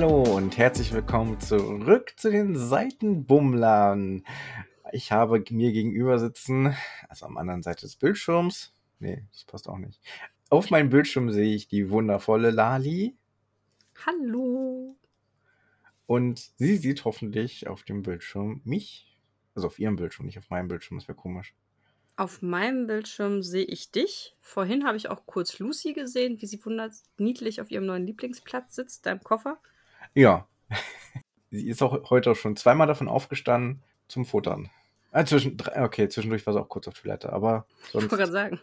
Hallo und herzlich willkommen zurück zu den Seitenbummlern. Ich habe mir gegenüber sitzen, also am anderen Seite des Bildschirms. Nee, das passt auch nicht. Auf meinem Bildschirm sehe ich die wundervolle Lali. Hallo. Und sie sieht hoffentlich auf dem Bildschirm mich. Also auf ihrem Bildschirm, nicht auf meinem Bildschirm. Das wäre komisch. Auf meinem Bildschirm sehe ich dich. Vorhin habe ich auch kurz Lucy gesehen, wie sie wunderniedlich auf ihrem neuen Lieblingsplatz sitzt, da im Koffer. Ja. sie ist auch heute auch schon zweimal davon aufgestanden zum Futtern. Ah, zwischen, okay, zwischendurch war sie auch kurz auf Toilette, aber sonst. Ich wollte gerade sagen.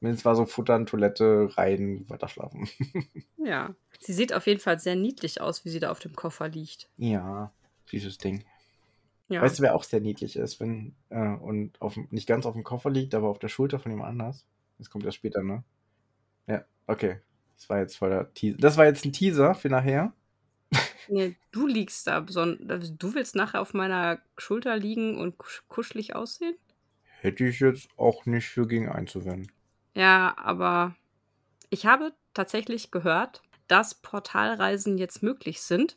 Es war so Futtern, Toilette, rein, weiter schlafen. ja. Sie sieht auf jeden Fall sehr niedlich aus, wie sie da auf dem Koffer liegt. Ja, süßes Ding. Ja. Weißt du, wer auch sehr niedlich ist, wenn äh, und auf, nicht ganz auf dem Koffer liegt, aber auf der Schulter von jemand anders? Das kommt erst später, ne? Ja, okay. Das war jetzt voll der Teaser. Das war jetzt ein Teaser für nachher. Nee, du liegst da. Du willst nachher auf meiner Schulter liegen und kuschelig aussehen? Hätte ich jetzt auch nicht für gegen einzuwenden. Ja, aber ich habe tatsächlich gehört, dass Portalreisen jetzt möglich sind.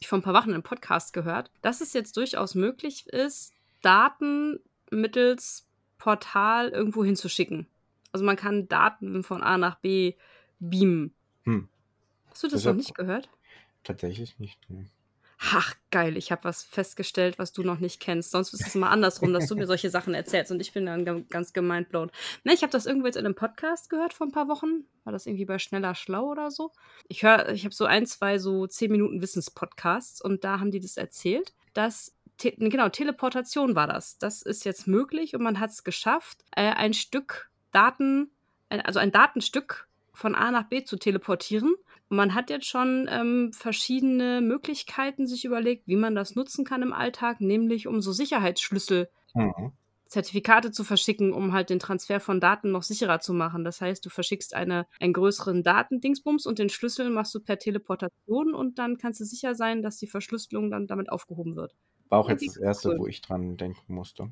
Ich vor ein paar Wochen im Podcast gehört, dass es jetzt durchaus möglich ist, Daten mittels Portal irgendwo hinzuschicken. Also man kann Daten von A nach B beamen. Hm. Hast du das, das noch nicht gehört? Tatsächlich nicht. Nee. Ach, geil, ich habe was festgestellt, was du noch nicht kennst. Sonst ist es immer andersrum, dass du mir solche Sachen erzählst und ich bin dann ganz gemindblown. Ne, ich habe das irgendwo jetzt in einem Podcast gehört vor ein paar Wochen. War das irgendwie bei Schneller Schlau oder so? Ich höre, ich habe so ein, zwei so 10 Minuten Wissenspodcasts und da haben die das erzählt, dass Te genau, Teleportation war das. Das ist jetzt möglich und man hat es geschafft, äh, ein Stück Daten, also ein Datenstück von A nach B zu teleportieren man hat jetzt schon ähm, verschiedene Möglichkeiten sich überlegt, wie man das nutzen kann im Alltag, nämlich um so Sicherheitsschlüssel, mhm. Zertifikate zu verschicken, um halt den Transfer von Daten noch sicherer zu machen. Das heißt, du verschickst eine, einen größeren Datendingsbums und den Schlüssel machst du per Teleportation und dann kannst du sicher sein, dass die Verschlüsselung dann damit aufgehoben wird. War auch jetzt das erste, cool. wo ich dran denken musste.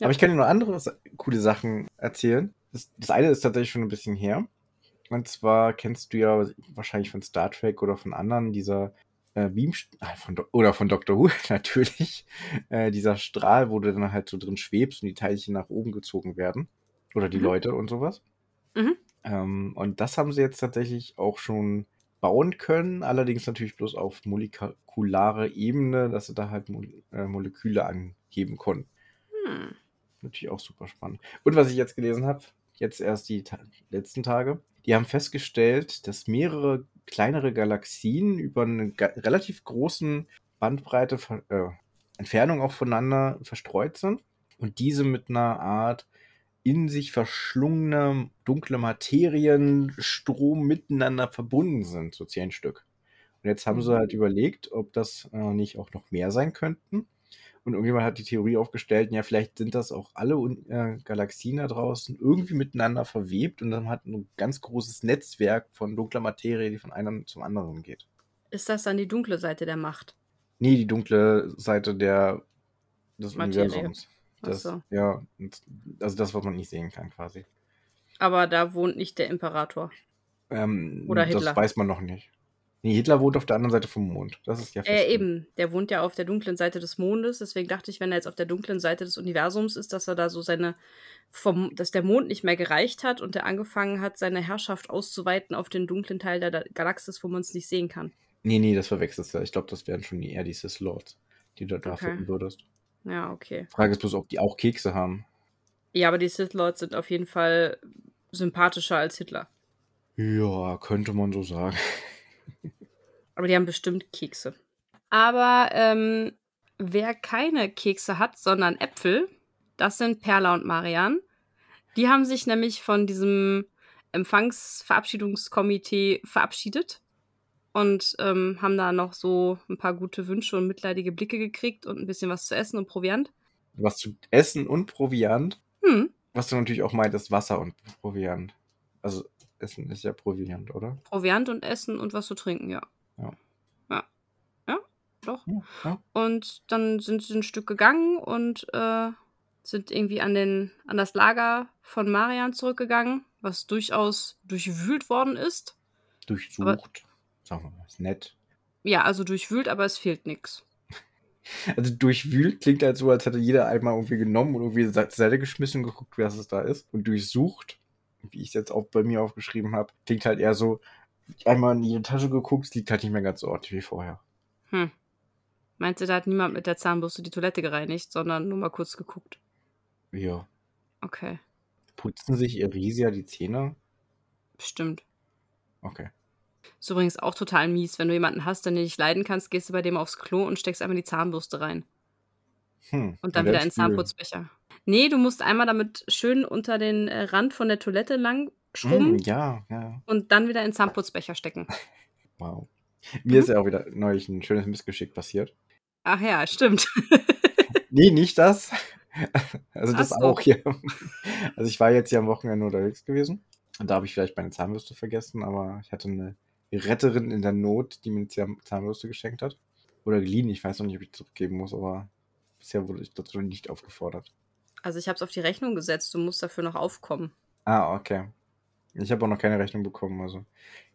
Ja. Aber ich kann dir noch andere coole Sachen erzählen. Das, das eine ist tatsächlich schon ein bisschen her. Und zwar kennst du ja wahrscheinlich von Star Trek oder von anderen dieser äh, Beam ah, von oder von Doctor Who natürlich äh, dieser Strahl, wo du dann halt so drin schwebst und die Teilchen nach oben gezogen werden oder die mhm. Leute und sowas. Mhm. Ähm, und das haben sie jetzt tatsächlich auch schon bauen können, allerdings natürlich bloß auf molekulare Ebene, dass sie da halt Mo äh, Moleküle angeben konnten. Hm. Natürlich auch super spannend. Und was ich jetzt gelesen habe, jetzt erst die ta letzten Tage, die haben festgestellt, dass mehrere kleinere Galaxien über eine relativ großen Bandbreite, äh, Entfernung auch voneinander verstreut sind und diese mit einer Art in sich verschlungener dunkle Materienstrom miteinander verbunden sind, so zehn Stück. Und jetzt haben sie halt mhm. überlegt, ob das äh, nicht auch noch mehr sein könnten. Und irgendjemand hat die Theorie aufgestellt, ja, vielleicht sind das auch alle äh, Galaxien da draußen irgendwie miteinander verwebt und dann hat ein ganz großes Netzwerk von dunkler Materie, die von einem zum anderen geht. Ist das dann die dunkle Seite der Macht? Nee, die dunkle Seite der, des Materie. Universums. Das, so. Ja, also das, was man nicht sehen kann, quasi. Aber da wohnt nicht der Imperator. Ähm, Oder Hitler. Das weiß man noch nicht. Nee, Hitler wohnt auf der anderen Seite vom Mond. Das ist ja Äh, eben. Der wohnt ja auf der dunklen Seite des Mondes. Deswegen dachte ich, wenn er jetzt auf der dunklen Seite des Universums ist, dass er da so seine. Vom, dass der Mond nicht mehr gereicht hat und er angefangen hat, seine Herrschaft auszuweiten auf den dunklen Teil der Galaxis, wo man es nicht sehen kann. Nee, nee, das verwechselst du. Ich glaube, das wären schon eher die Sith Lords, die du da okay. finden würdest. Ja, okay. Frage ist bloß, ob die auch Kekse haben. Ja, aber die Sith Lords sind auf jeden Fall sympathischer als Hitler. Ja, könnte man so sagen. Aber die haben bestimmt Kekse. Aber ähm, wer keine Kekse hat, sondern Äpfel, das sind Perla und Marian. Die haben sich nämlich von diesem Empfangsverabschiedungskomitee verabschiedet und ähm, haben da noch so ein paar gute Wünsche und mitleidige Blicke gekriegt und ein bisschen was zu essen und Proviant. Was zu essen und Proviant? Hm. Was du natürlich auch meintest, Wasser und Proviant. Also Essen ist ja Proviant, oder? Proviant und Essen und was zu trinken, ja. Ja. Ja. Ja, doch. Ja, ja. Und dann sind sie ein Stück gegangen und äh, sind irgendwie an, den, an das Lager von Marian zurückgegangen, was durchaus durchwühlt worden ist. Durchsucht. Aber, Sagen wir mal, ist nett. Ja, also durchwühlt, aber es fehlt nichts. Also durchwühlt klingt halt so, als hätte jeder einmal irgendwie genommen und irgendwie zur Seite geschmissen und geguckt, was es da ist. Und durchsucht, wie ich es jetzt auch bei mir aufgeschrieben habe, klingt halt eher so, einmal in jede Tasche geguckt, es liegt halt nicht mehr ganz so ordentlich wie vorher. Hm. Meinst du, da hat niemand mit der Zahnbürste die Toilette gereinigt, sondern nur mal kurz geguckt? Ja. Okay. Putzen sich Irisia die Zähne? Bestimmt. Okay. Ist übrigens auch total mies. Wenn du jemanden hast, den du nicht leiden kannst, gehst du bei dem aufs Klo und steckst einmal die Zahnbürste rein. Hm. Und dann wieder in den Zahnputzbecher. Nee, du musst einmal damit schön unter den äh, Rand von der Toilette lang schrubben. Mm, ja, ja. Und dann wieder in den Zahnputzbecher stecken. Wow. Mir mhm. ist ja auch wieder neulich ein schönes Missgeschick passiert. Ach ja, stimmt. nee, nicht das. Also das so. auch hier. Also ich war jetzt hier am Wochenende unterwegs gewesen. Und da habe ich vielleicht meine Zahnbürste vergessen, aber ich hatte eine Retterin in der Not, die mir eine Zahnbürste geschenkt hat. Oder geliehen, ich weiß noch nicht, ob ich zurückgeben muss, aber bisher wurde ich dazu nicht aufgefordert. Also ich habe es auf die Rechnung gesetzt, du musst dafür noch aufkommen. Ah, okay. Ich habe auch noch keine Rechnung bekommen, also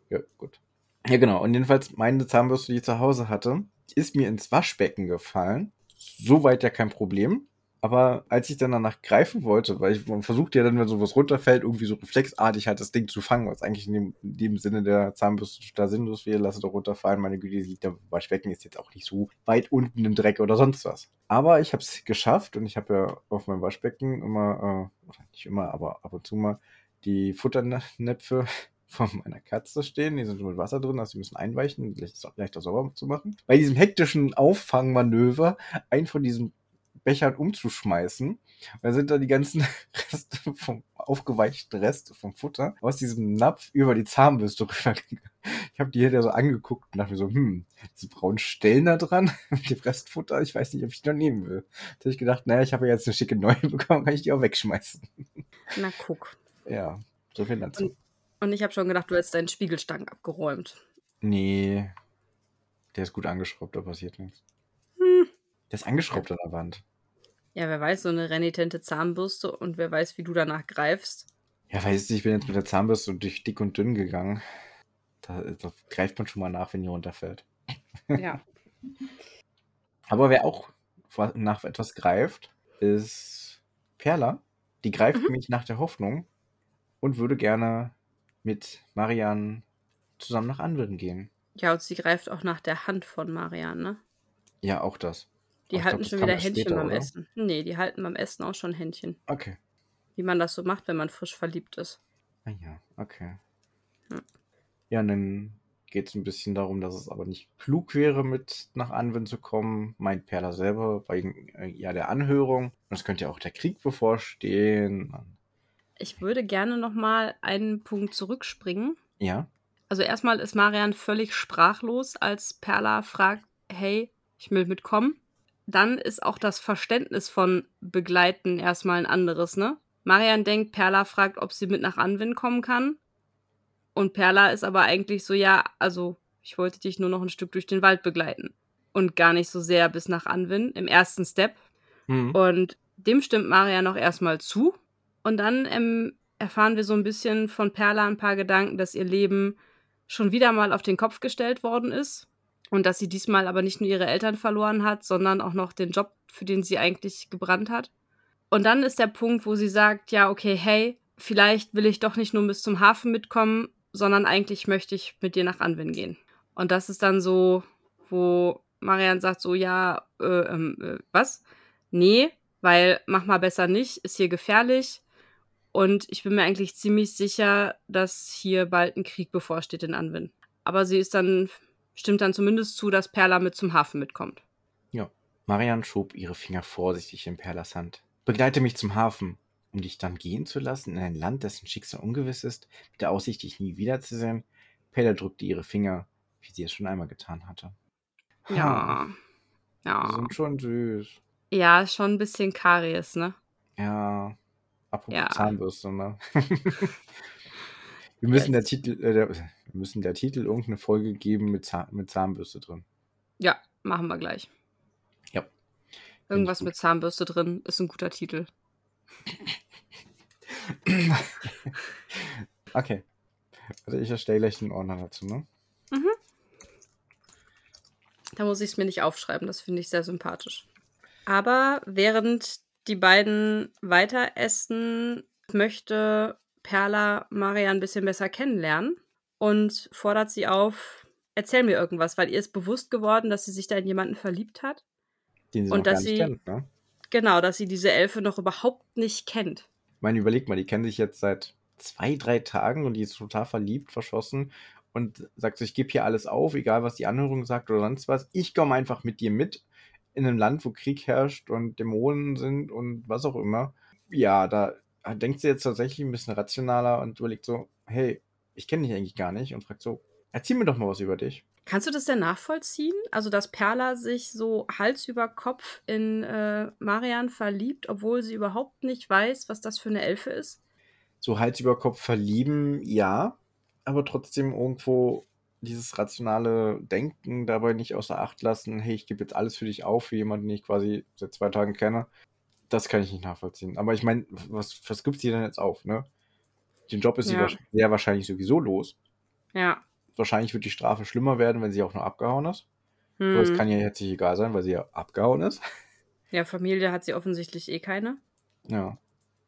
ja, gut. Ja, genau. Und jedenfalls meine Zahnbürste, die ich zu Hause hatte, ist mir ins Waschbecken gefallen. Soweit ja kein Problem. Aber als ich dann danach greifen wollte, weil ich, man versucht ja dann, wenn sowas runterfällt, irgendwie so reflexartig halt das Ding zu fangen, was eigentlich in dem, in dem Sinne der Zahnbürste da sinnlos wäre, lasse doch runterfallen. Meine Güte, liegt der Waschbecken ist jetzt auch nicht so weit unten im Dreck oder sonst was. Aber ich habe es geschafft und ich habe ja auf meinem Waschbecken immer, äh, nicht immer, aber ab und zu mal die Futternäpfe von meiner Katze stehen. Die sind mit Wasser drin, also die müssen einweichen, leichter sauber zu machen. Bei diesem hektischen Auffangmanöver einen von diesen Bechern umzuschmeißen. Da sind da die ganzen Reste vom aufgeweichten Rest vom Futter aus diesem Napf über die Zahnbürste rübergegangen. Ich habe die hier so angeguckt und dachte mir so, hm, diese braunen Stellen da dran mit dem Restfutter, ich weiß nicht, ob ich die noch nehmen will. Da habe ich gedacht, naja, ich habe ja jetzt eine schicke neue bekommen, kann ich die auch wegschmeißen. Na guck. Ja, so viel dazu. Und und ich habe schon gedacht, du hättest deinen Spiegelstangen abgeräumt. Nee. Der ist gut angeschraubt, da passiert nichts. Hm. Der ist angeschraubt an der Wand. Ja, wer weiß, so eine renitente Zahnbürste und wer weiß, wie du danach greifst. Ja, weißt du, ich bin jetzt mit der Zahnbürste durch dick und dünn gegangen. Da, da greift man schon mal nach, wenn die runterfällt. Ja. Aber wer auch nach etwas greift, ist Perla. Die greift mhm. mich nach der Hoffnung und würde gerne mit Marian zusammen nach Anwilden gehen. Ja, und sie greift auch nach der Hand von Marian, ne? Ja, auch das. Die Aber halten glaub, schon wieder Händchen beim? Essen. Nee, die halten beim Essen auch schon Händchen. Okay. Wie man das so macht, wenn man frisch verliebt ist. Ah ja, okay. Hm. Ja, und dann geht es ein bisschen darum, dass es aber nicht klug wäre, mit nach Anwin zu kommen, meint Perla selber, wegen äh, ja der Anhörung. Und es könnte ja auch der Krieg bevorstehen. Ich würde gerne noch mal einen Punkt zurückspringen. Ja. Also erstmal ist Marian völlig sprachlos, als Perla fragt, hey, ich will mitkommen. Dann ist auch das Verständnis von begleiten erstmal ein anderes, ne? Marian denkt, Perla fragt, ob sie mit nach Anwin kommen kann. Und Perla ist aber eigentlich so, ja, also ich wollte dich nur noch ein Stück durch den Wald begleiten. Und gar nicht so sehr bis nach Anwin im ersten Step. Mhm. Und dem stimmt Marian noch erstmal zu. Und dann ähm, erfahren wir so ein bisschen von Perla ein paar Gedanken, dass ihr Leben schon wieder mal auf den Kopf gestellt worden ist und dass sie diesmal aber nicht nur ihre Eltern verloren hat, sondern auch noch den Job, für den sie eigentlich gebrannt hat. Und dann ist der Punkt, wo sie sagt, ja, okay, hey, vielleicht will ich doch nicht nur bis zum Hafen mitkommen, sondern eigentlich möchte ich mit dir nach Anwin gehen. Und das ist dann so, wo Marian sagt so, ja, äh, ähm, äh, was? Nee, weil mach mal besser nicht, ist hier gefährlich. Und ich bin mir eigentlich ziemlich sicher, dass hier bald ein Krieg bevorsteht in Anwin. Aber sie ist dann, stimmt dann zumindest zu, dass Perla mit zum Hafen mitkommt. Ja. Marian schob ihre Finger vorsichtig in Perlas Hand. Begleite mich zum Hafen, um dich dann gehen zu lassen in ein Land, dessen Schicksal ungewiss ist, mit der Aussicht, dich nie wiederzusehen. Perla drückte ihre Finger, wie sie es schon einmal getan hatte. Ja. Ja. Die sind schon süß. Ja, schon ein bisschen Karies, ne? Ja. Apropos ja. Zahnbürste, ne? wir müssen der Titel, äh, der, wir müssen der Titel irgendeine Folge geben mit, Zahn, mit Zahnbürste drin. Ja, machen wir gleich. Ja. Irgendwas mit Zahnbürste drin ist ein guter Titel. okay. Also ich erstelle gleich den Ordner dazu, ne? Mhm. Da muss ich es mir nicht aufschreiben. Das finde ich sehr sympathisch. Aber während die beiden weiter essen, möchte Perla Maria ein bisschen besser kennenlernen und fordert sie auf, erzähl mir irgendwas, weil ihr ist bewusst geworden, dass sie sich da in jemanden verliebt hat. Den sie und noch dass gar nicht sie, kennt, ne? genau, dass sie diese Elfe noch überhaupt nicht kennt. Ich meine, überleg mal, die kennen sich jetzt seit zwei, drei Tagen und die ist total verliebt, verschossen und sagt so, ich gebe hier alles auf, egal was die Anhörung sagt oder sonst was. Ich komme einfach mit dir mit in einem Land, wo Krieg herrscht und Dämonen sind und was auch immer. Ja, da denkt sie jetzt tatsächlich ein bisschen rationaler und überlegt so, hey, ich kenne dich eigentlich gar nicht und fragt so, erzähl mir doch mal was über dich. Kannst du das denn nachvollziehen? Also, dass Perla sich so Hals über Kopf in äh, Marian verliebt, obwohl sie überhaupt nicht weiß, was das für eine Elfe ist? So Hals über Kopf verlieben, ja, aber trotzdem irgendwo dieses rationale Denken dabei nicht außer Acht lassen, hey, ich gebe jetzt alles für dich auf, für jemanden, den ich quasi seit zwei Tagen kenne. Das kann ich nicht nachvollziehen. Aber ich meine, was, was gibt sie denn jetzt auf, ne? Den Job ist Ja. sie sehr wahrscheinlich sowieso los. Ja. Wahrscheinlich wird die Strafe schlimmer werden, wenn sie auch noch abgehauen ist. Aber es Hm. kann ja jetzt nicht egal sein, weil sie ja abgehauen ist. Ja, Familie hat sie offensichtlich eh keine. Ja.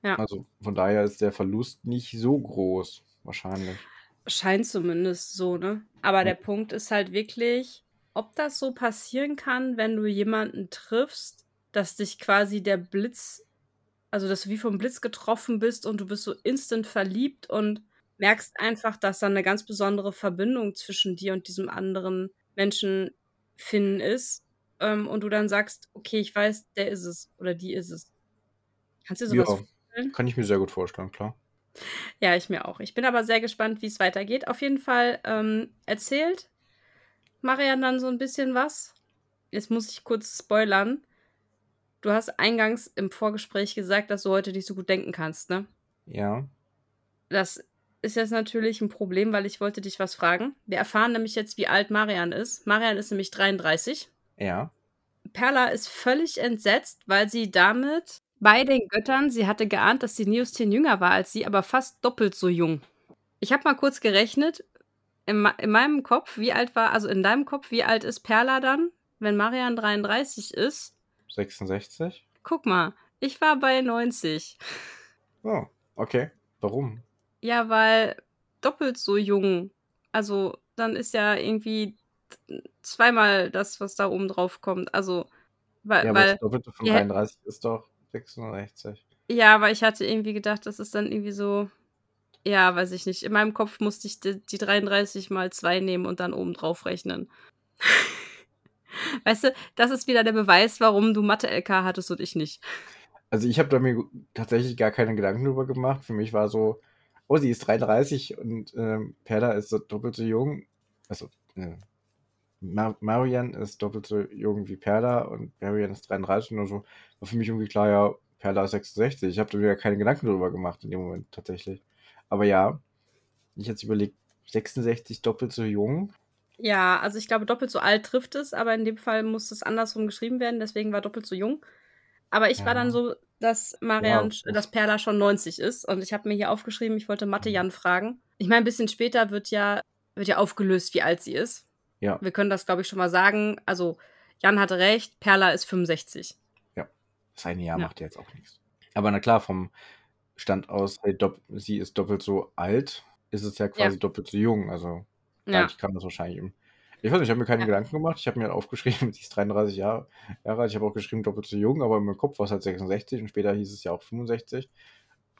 Ja. Also von daher ist der Verlust nicht so groß, wahrscheinlich. Scheint zumindest so, ne? Aber Ja. der Punkt ist halt wirklich, ob das so passieren kann, wenn du jemanden triffst, dass dich quasi der Blitz, also dass du wie vom Blitz getroffen bist und du bist so instant verliebt und merkst einfach, dass da eine ganz besondere Verbindung zwischen dir und diesem anderen Menschen finden ist. Ähm, und du dann sagst, okay, ich weiß, der ist es oder die ist es. Kannst du dir sowas Ja, vorstellen? kann ich mir sehr gut vorstellen, klar. Ja, ich mir auch. Ich bin aber sehr gespannt, wie es weitergeht. Auf jeden Fall ähm, erzählt Marian dann so ein bisschen was. Jetzt muss ich kurz spoilern. Du hast eingangs im Vorgespräch gesagt, dass du heute nicht so gut denken kannst, ne? Ja. Das ist jetzt natürlich ein Problem, weil ich wollte dich was fragen. Wir erfahren nämlich jetzt, wie alt Marian ist. Marian ist nämlich 33. Ja. Perla ist völlig entsetzt, weil sie damit bei den Göttern, sie hatte geahnt, dass die Neostin jünger war als sie, aber fast doppelt so jung. Ich habe mal kurz gerechnet, in, in meinem Kopf, wie alt war, also in deinem Kopf, wie alt ist Perla dann, wenn Marian 33 ist? 66? Guck mal, ich war bei 90. Oh, okay. Warum? Ja, weil doppelt so jung. Also dann ist ja irgendwie zweimal das, was da oben drauf kommt. Also, weil, Ja, aber weil das Doppelte von Ja. 33 ist doch 66. Ja, aber ich hatte irgendwie gedacht, das ist dann irgendwie so. Ja, weiß ich nicht. In meinem Kopf musste ich die, die 33 mal 2 nehmen und dann oben drauf rechnen. weißt du, das ist wieder der Beweis, warum du Mathe-LK hattest und ich nicht. Also ich habe da mir tatsächlich gar keine Gedanken drüber gemacht. Für mich war so, oh, sie ist 33 und ähm, Perla ist so doppelt so jung. Also, äh, Mar Marian ist doppelt so jung wie Perla und Marian ist 33 und so. War für mich irgendwie klar, ja, Perla ist 66. Ich habe da mir keine Gedanken drüber gemacht in dem Moment tatsächlich. Aber ja, ich jetzt überlegt, 66 doppelt so jung. Ja, also ich glaube, doppelt so alt trifft es, aber in dem Fall muss es andersrum geschrieben werden, deswegen war doppelt so jung. Aber ich war Ja. dann so, dass Marian, Ja. dass Perla schon 90 ist und ich habe mir hier aufgeschrieben, ich wollte Mathe Jan fragen. Ich meine, ein bisschen später wird ja, wird ja aufgelöst, wie alt sie ist. Ja, Wir können das, glaube ich, schon mal sagen. Also, Jan hatte recht, Perla ist 65. das eine Jahr Ja. macht ja jetzt auch nichts. Aber na klar, vom Stand aus, hey, sie ist doppelt so alt, ist es ja quasi doppelt so jung. Also Ja. dadurch kann das wahrscheinlich im. Ich weiß nicht, ich habe mir keine Ja. Gedanken gemacht. Ich habe mir halt aufgeschrieben, sie ist 33 Jahre, Jahre alt. Ich habe auch geschrieben, doppelt so jung, aber in meinem Kopf war es halt 66 und später hieß es ja auch 65.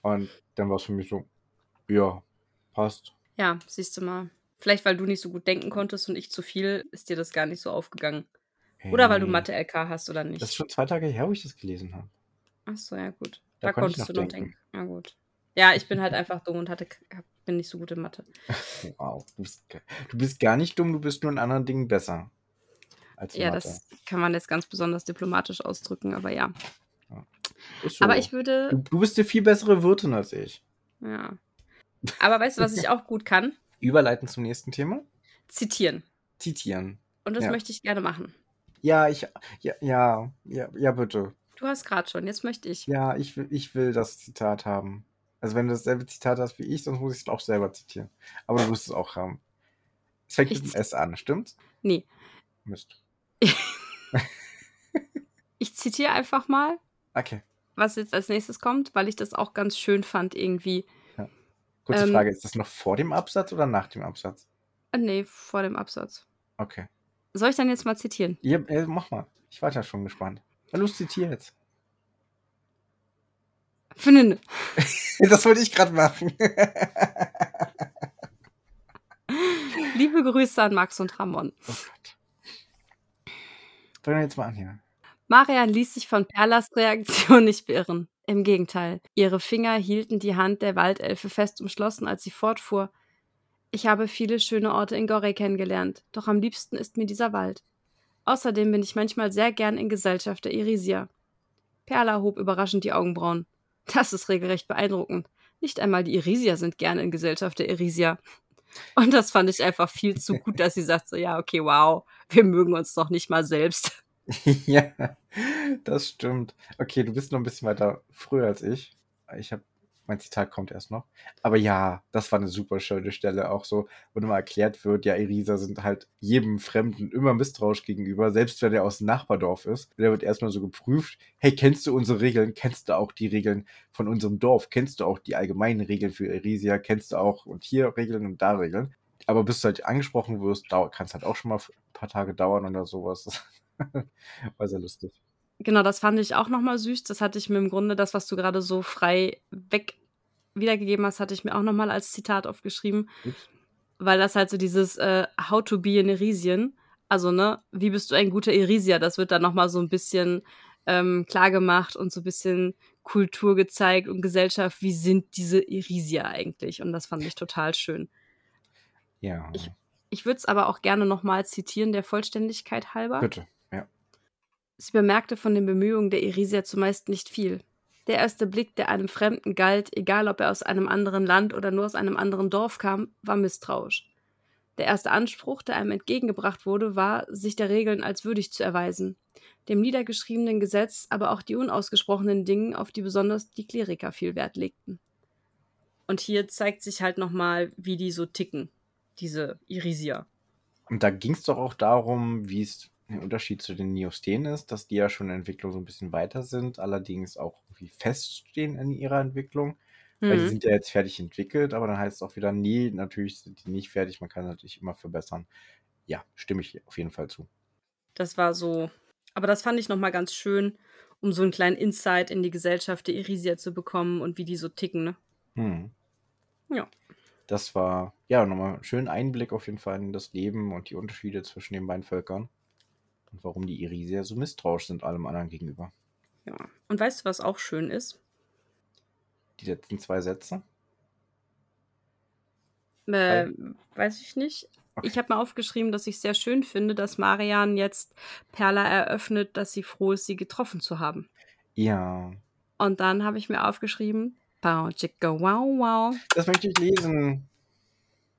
Und dann war es für mich so, ja, passt. Ja, siehst du mal. Vielleicht, weil du nicht so gut denken konntest und ich zu viel, ist dir das gar nicht so aufgegangen. Oder weil du Mathe-LK hast oder Das ist nicht. schon zwei Tage her, wo ich das gelesen habe. Ach so, ja, gut. Da Da, konnte ich konntest du noch denken. denken. Na gut. Ja, ich bin halt einfach dumm und hatte, hab- bin nicht so gut in Mathe. Wow, du bist, du bist gar nicht dumm, du bist nur in anderen Dingen besser. Ja, Mathe. das kann man jetzt ganz besonders diplomatisch ausdrücken, aber ja. So. Aber ich würde, du, du bist eine viel bessere Wirtin als ich. ja. Aber weißt du, was ich auch gut kann? Überleiten zum nächsten Thema. Zitieren. Zitieren. Und das Ja. möchte ich gerne machen. Ja, ich. Ja, ja, ja, ja bitte. Du hast gerade schon, jetzt möchte ich. Ja, ich will, ich will das Zitat haben. Also wenn du dasselbe Zitat hast wie ich, sonst muss ich es auch selber zitieren. Aber du wirst es auch haben. Es fängt Ich mit dem S an, stimmt's? Nee. Mist. ich zitiere einfach mal. Okay. Was jetzt als nächstes kommt, weil ich das auch ganz schön fand irgendwie. Ja. Kurze ähm, Frage, ist das noch vor dem Absatz oder nach dem Absatz? Äh, nee, vor dem Absatz. Okay. Soll ich dann jetzt mal zitieren? Ja, äh, mach mal. Ich war ja schon gespannt. Na los, zitier jetzt. Finden. das wollte ich gerade machen. Liebe Grüße an Max und Ramon. Oh Gott. Fangen wir jetzt mal an hier. Marian ließ sich von Perlas Reaktion nicht beirren. Im Gegenteil, ihre Finger hielten die Hand der Waldelfe fest umschlossen, als sie fortfuhr. Ich habe viele schöne Orte in Gorey kennengelernt, doch am liebsten ist mir dieser Wald. Außerdem bin ich manchmal sehr gern in Gesellschaft der Irisia. Perla hob überraschend die Augenbrauen. Das ist regelrecht beeindruckend. Nicht einmal die Irisia sind gern in Gesellschaft der Irisia. Und das fand ich einfach viel zu gut, dass sie sagt so, ja, okay, wow, wir mögen uns doch nicht mal selbst. ja, das stimmt. Okay, du bist noch ein bisschen weiter früher als ich. Ich habe mein Zitat kommt erst noch. Aber ja, das war eine super schöne Stelle, auch so, wo immer erklärt wird, ja, Irisa sind halt jedem Fremden immer misstrauisch gegenüber, selbst wenn er aus dem Nachbardorf ist. Der wird erstmal so geprüft, hey, kennst du unsere Regeln? Kennst du auch die Regeln von unserem Dorf? Kennst du auch die allgemeinen Regeln für Irisia? Kennst du auch und hier Regeln und da Regeln? Aber bis du halt angesprochen wirst, kann es halt auch schon mal ein paar Tage dauern oder sowas. war sehr lustig. Genau, das fand ich auch nochmal süß. Das hatte ich mir im Grunde, das, was du gerade so frei weg wiedergegeben hast, hatte ich mir auch nochmal als Zitat aufgeschrieben. Ups. Weil das halt so dieses äh, How to be an Irisian, also ne, wie bist du ein guter Irisier, das wird dann nochmal so ein bisschen ähm, klar gemacht und so ein bisschen Kultur gezeigt und Gesellschaft, wie sind diese Irisier eigentlich? Und das fand ich total schön. Ja. Ich, ich würde es aber auch gerne nochmal zitieren, der Vollständigkeit halber. Bitte. Sie bemerkte von den Bemühungen der Irisia zumeist nicht viel. Der erste Blick, der einem Fremden galt, egal ob er aus einem anderen Land oder nur aus einem anderen Dorf kam, war misstrauisch. Der erste Anspruch, der einem entgegengebracht wurde, war, sich der Regeln als würdig zu erweisen, dem niedergeschriebenen Gesetz, aber auch die unausgesprochenen Dinge, auf die besonders die Kleriker viel Wert legten. Und hier zeigt sich halt nochmal, wie die so ticken, diese Irisier. Und da ging es doch auch darum, wie es ein Unterschied zu den Neosteen ist, dass die ja schon in Entwicklung so ein bisschen weiter sind, allerdings auch irgendwie feststehen in ihrer Entwicklung. Mhm. Weil die mhm. sind ja jetzt fertig entwickelt, aber dann heißt es auch wieder, nee, natürlich sind die nicht fertig, man kann natürlich immer verbessern. Ja, stimme ich auf jeden Fall zu. Das war so, aber das fand ich nochmal ganz schön, um so einen kleinen Insight in die Gesellschaft der Irisia zu bekommen und wie die so ticken, ne? Hm. Ja. Das war, ja, nochmal einen schönen Einblick auf jeden Fall in das Leben und die Unterschiede zwischen den beiden Völkern und warum die Irisier so misstrauisch sind allem anderen gegenüber. Ja. Und weißt du, was auch schön ist? Die letzten zwei Sätze? Äh, weiß ich nicht. Okay. Ich habe mal aufgeschrieben, dass ich sehr schön finde, dass Marian jetzt Perla eröffnet, dass sie froh ist, sie getroffen zu haben. Ja. Und dann habe ich mir aufgeschrieben, wow, wow. Das möchte ich lesen.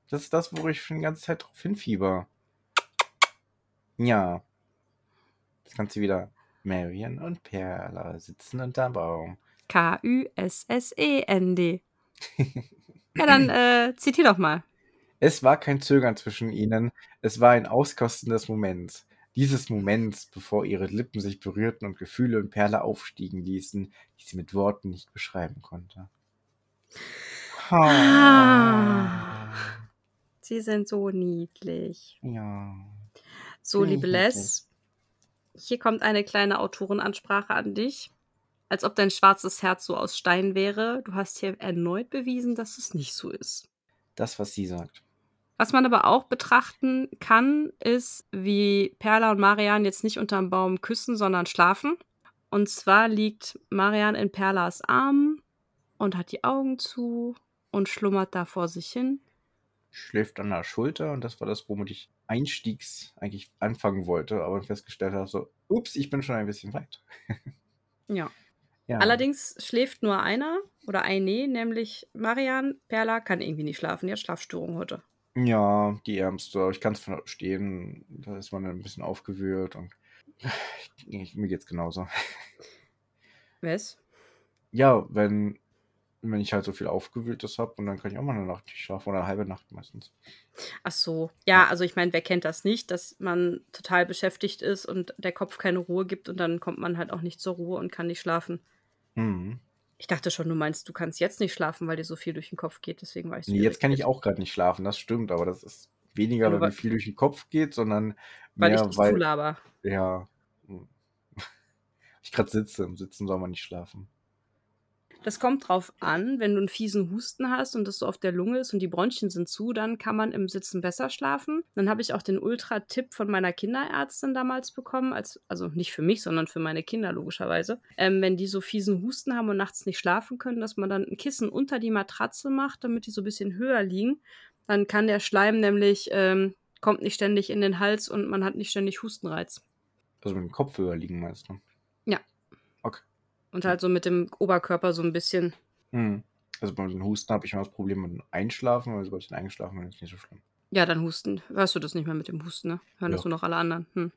Das ist das, wo ich schon die ganze Zeit drauf hinfieber. Ja. Jetzt kannst du wieder Marion und Perla sitzen unterm Baum. K-U-S-S-E-N-D. ja, dann äh, zitier doch mal. Es war kein Zögern zwischen ihnen, es war ein Auskosten des Moments. Dieses Moments, bevor ihre Lippen sich berührten und Gefühle in Perla aufstiegen ließen, die sie mit Worten nicht beschreiben konnte. Ah. Sie sind so niedlich. Ja. So, liebe Les, hier kommt eine kleine Autorenansprache an dich. Als ob dein schwarzes Herz so aus Stein wäre. Du hast hier erneut bewiesen, dass es nicht so ist. Das, was sie sagt. Was man aber auch betrachten kann, ist, wie Perla und Marian jetzt nicht unterm Baum küssen, sondern schlafen. Und zwar liegt Marian in Perlas Armen und hat die Augen zu und schlummert da vor sich hin. Schläft an der Schulter und das war das, womit ich einstiegs eigentlich anfangen wollte, aber festgestellt habe, so, ups, ich bin schon ein bisschen weit. ja. ja. Allerdings schläft nur einer oder eine, nämlich Marian. Perla kann irgendwie nicht schlafen, die hat Schlafstörung heute. Ja, die Ärmste. Ich kann es verstehen. Da ist man ein bisschen aufgewühlt und mir geht's genauso. Was? Ja, wenn wenn ich halt so viel Aufgewühltes habe und dann kann ich auch mal eine Nacht nicht schlafen oder eine halbe Nacht meistens. Ach so. Ja, also ich meine, wer kennt das nicht, dass man total beschäftigt ist und der Kopf keine Ruhe gibt und dann kommt man halt auch nicht zur Ruhe und kann nicht schlafen. Mhm. Ich dachte schon, du meinst, du kannst jetzt nicht schlafen, weil dir so viel durch den Kopf geht, deswegen war ich so Nee, jetzt kann ich auch gerade nicht schlafen, das stimmt, aber das ist weniger, weil mir viel durch den Kopf geht, sondern weil ich mehr, dich weil, zulaber. ja, hm, ich gerade sitze. Im Sitzen soll man nicht schlafen. Das kommt drauf an, wenn du einen fiesen Husten hast und das so auf der Lunge ist und die Bronchien sind zu, dann kann man im Sitzen besser schlafen. Dann habe ich auch den Ultra-Tipp von meiner Kinderärztin damals bekommen, als, also nicht für mich, sondern für meine Kinder logischerweise. Ähm, wenn die so fiesen Husten haben und nachts nicht schlafen können, dass man dann ein Kissen unter die Matratze macht, damit die so ein bisschen höher liegen. Dann kann der Schleim nämlich, ähm, kommt nicht ständig in den Hals und man hat nicht ständig Hustenreiz. Also mit dem Kopf höher liegen meinst du? Ja. Okay. Und halt so mit dem Oberkörper so ein bisschen. Hm. Also bei den Husten habe ich immer das Problem mit dem Einschlafen, weil sobald ich dann eingeschlafen bin, ist es nicht so schlimm. Ja, dann husten. Hörst du das nicht mehr mit dem Husten, ne? Hören das Ja. nur noch alle anderen. Hm.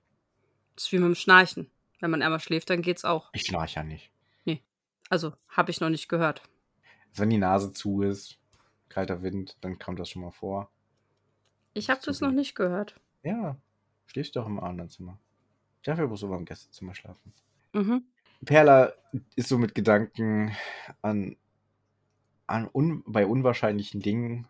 Das ist wie mit dem Schnarchen. Wenn man einmal schläft, dann geht's auch. Ich schnarche ja nicht. Nee. Also, habe ich noch nicht gehört. Also wenn die Nase zu ist, kalter Wind, dann kommt das schon mal vor. Ich Das habe das noch nicht gehört. Ja, schläfst du doch im anderen Zimmer. Ich darf ja bloß immer im Gästezimmer schlafen. Mhm. Perla ist so mit Gedanken an, an un, bei unwahrscheinlichen Dingen,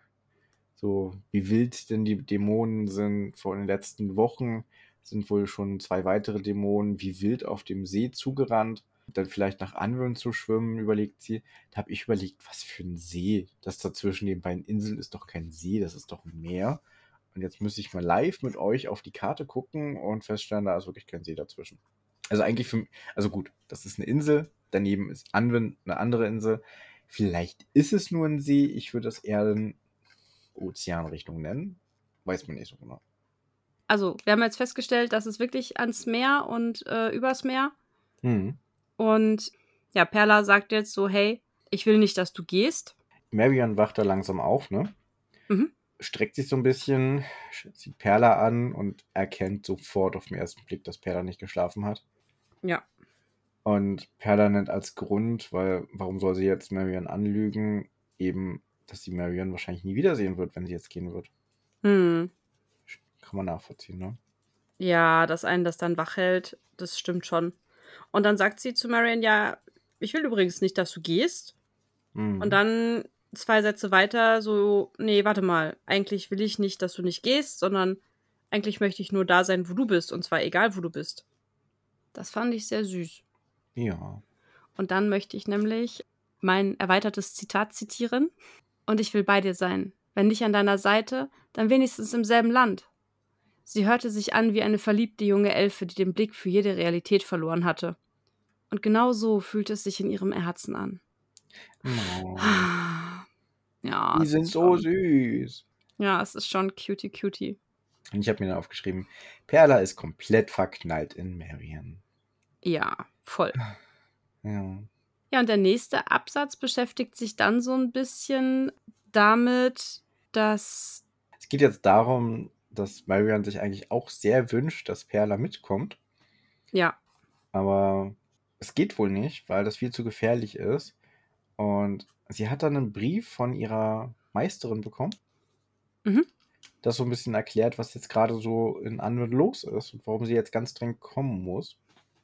so wie wild denn die Dämonen sind. Vor den letzten Wochen sind wohl schon zwei weitere Dämonen wie wild auf dem See zugerannt. Dann vielleicht nach Anwürn zu schwimmen, überlegt sie. Da habe ich überlegt, was für ein See. Das da zwischen den beiden Inseln ist doch kein See, das ist doch ein Meer. Und jetzt müsste ich mal live mit euch auf die Karte gucken und feststellen, da ist wirklich kein See dazwischen. Also eigentlich für, also gut, das ist eine Insel, daneben ist Anwen eine andere Insel. Vielleicht ist es nur ein See, ich würde das eher in Ozeanrichtung nennen. Weiß man nicht so genau. Also, wir haben jetzt festgestellt, dass es wirklich ans Meer und äh, übers Meer. Hm. Und ja, Perla sagt jetzt so: Hey, ich will nicht, dass du gehst. Marion wacht da langsam auf, ne? Mhm. Streckt sich so ein bisschen, sieht Perla an und erkennt sofort auf den ersten Blick, dass Perla nicht geschlafen hat. Ja. Und Perla nennt als Grund, weil warum soll sie jetzt Marion anlügen, eben, dass sie Marion wahrscheinlich nie wiedersehen wird, wenn sie jetzt gehen wird. Hm. Kann man nachvollziehen, ne? Ja, dass einen das dann wach hält, das stimmt schon. Und dann sagt sie zu Marion: Ja, ich will übrigens nicht, dass du gehst. Mhm. Und dann zwei Sätze weiter so, nee, warte mal, eigentlich will ich nicht, dass du nicht gehst, sondern eigentlich möchte ich nur da sein, wo du bist, und zwar egal, wo du bist. Das fand ich sehr süß. Ja. Und dann möchte ich nämlich mein erweitertes Zitat zitieren. Und ich will bei dir sein. Wenn nicht an deiner Seite, dann wenigstens im selben Land. Sie hörte sich an wie eine verliebte junge Elfe, die den Blick für jede Realität verloren hatte. Und genau so fühlte es sich in ihrem Herzen an. Oh. Ja, Die sind so süß. ja, es ist schon cutie cutie. Und ich habe mir dann aufgeschrieben, Perla ist komplett verknallt in Marion. Ja, voll. Ja. Ja, und der nächste Absatz beschäftigt sich dann so ein bisschen damit, dass Es geht jetzt darum, dass Marion sich eigentlich auch sehr wünscht, dass Perla mitkommt. ja, Aber es geht wohl nicht, weil das viel zu gefährlich ist. Und sie hat dann einen Brief von ihrer Meisterin bekommen, mhm, das so ein bisschen erklärt, was jetzt gerade so in Anwend los ist und warum sie jetzt ganz dringend kommen muss.